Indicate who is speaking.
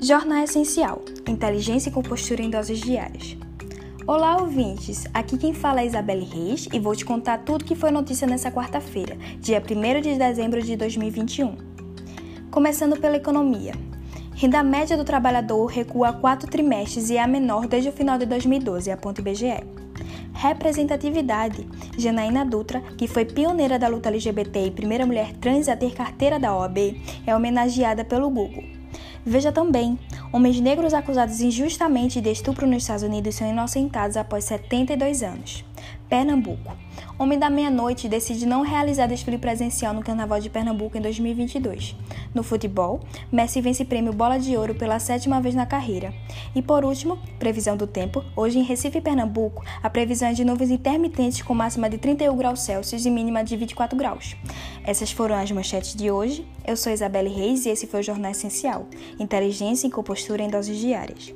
Speaker 1: Jornal Essencial Inteligência e Compostura em Doses Diárias. Olá, ouvintes! Aqui quem fala é Isabelle Reis e vou te contar tudo que foi notícia nessa quarta-feira, dia 1 de dezembro de 2021. Começando pela economia. Renda média do trabalhador recua quatro trimestres e é a menor desde o final de 2012, aponta IBGE. Representatividade. Janaína Dutra, que foi pioneira da luta LGBT e primeira mulher trans a ter carteira da OAB, é homenageada pelo Google. Veja também: homens negros acusados injustamente de estupro nos Estados Unidos são inocentados após 72 anos. Pernambuco. Homem da Meia-Noite decide não realizar desfile presencial no Carnaval de Pernambuco em 2022. No futebol, Messi vence prêmio Bola de Ouro pela sétima vez na carreira. E por último, previsão do tempo. Hoje em Recife Pernambuco, a previsão é de nuvens intermitentes com máxima de 31 graus Celsius e mínima de 24 graus. Essas foram as manchetes de hoje. Eu sou Isabelle Reis e esse foi o Jornal Essencial. Inteligência e compostura em doses diárias.